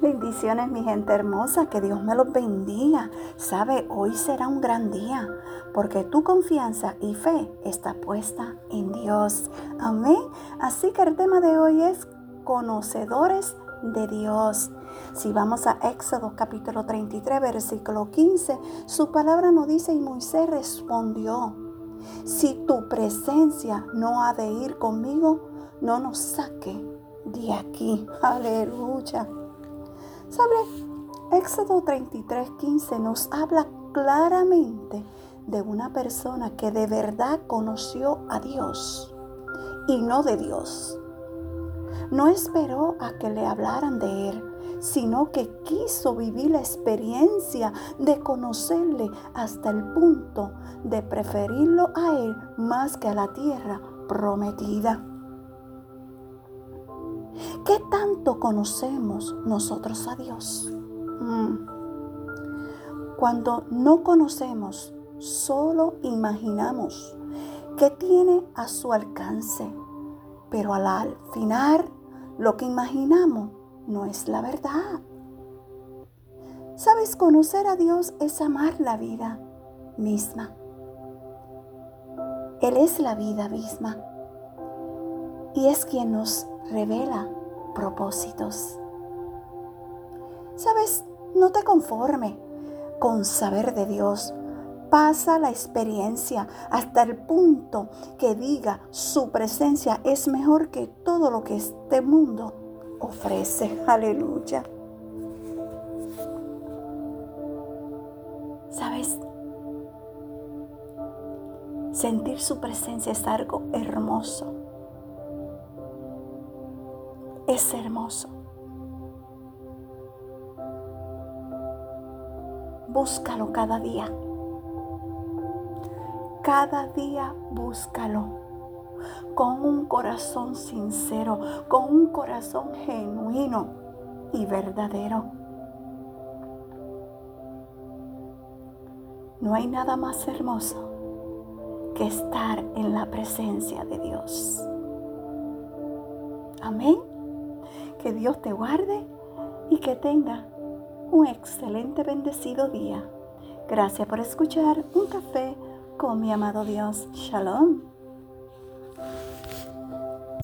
Bendiciones, mi gente hermosa, que Dios me los bendiga. Sabe, hoy será un gran día, porque tu confianza y fe está puesta en Dios. Amén. Así que el tema de hoy es conocedores de Dios. Si vamos a Éxodo capítulo 33, versículo 15, su palabra nos dice, y Moisés respondió, si tu presencia no ha de ir conmigo, no nos saque de aquí. Aleluya. Sobre Éxodo 33, 15 nos habla claramente de una persona que de verdad conoció a Dios y no de Dios. No esperó a que le hablaran de Él, sino que quiso vivir la experiencia de conocerle hasta el punto de preferirlo a Él más que a la tierra prometida. ¿Qué tanto conocemos nosotros a Dios? Mm. Cuando no conocemos, solo imaginamos que tiene a su alcance, pero al final lo que imaginamos no es la verdad. Sabes, conocer a Dios es amar la vida misma. Él es la vida misma y es quien nos revela propósitos. Sabes, no te conforme con saber de Dios. Pasa la experiencia hasta el punto que diga su presencia es mejor que todo lo que este mundo ofrece. Aleluya. ¿Sabes? Sentir su presencia es algo hermoso es hermoso. Búscalo cada día. Cada día búscalo con un corazón sincero, con un corazón genuino y verdadero. No hay nada más hermoso que estar en la presencia de Dios. Amén. Que Dios te guarde y que tenga un excelente bendecido día. Gracias por escuchar Un Café con mi amado Dios. Shalom.